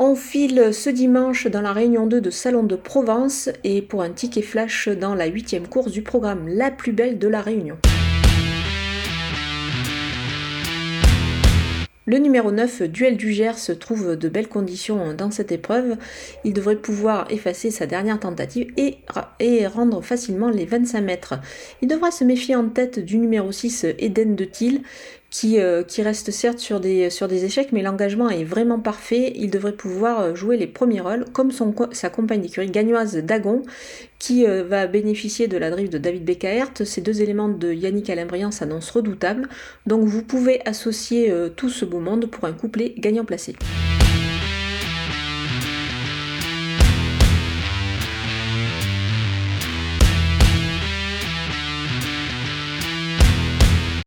On file ce dimanche dans la réunion 2 de Salon de Provence et pour un ticket flash dans la huitième course du programme La plus belle de la Réunion. Le numéro 9, Duel du Gers, trouve de belles conditions dans cette épreuve. Il devrait pouvoir effacer sa dernière tentative et, et rendre facilement les 25 mètres. Il devra se méfier en tête du numéro 6, Eden de Thiel, qui, euh, qui, reste certes sur des, échecs, mais l'engagement est vraiment parfait. Il devrait pouvoir euh, jouer les premiers rôles, comme sa compagne d'écurie gagnoise Dagon, qui euh, va bénéficier de la drive de David Beckert. Ces deux éléments de Yannick Alain-Briand s'annoncent redoutables, donc vous pouvez associer tout ce beau monde pour un couplet gagnant placé.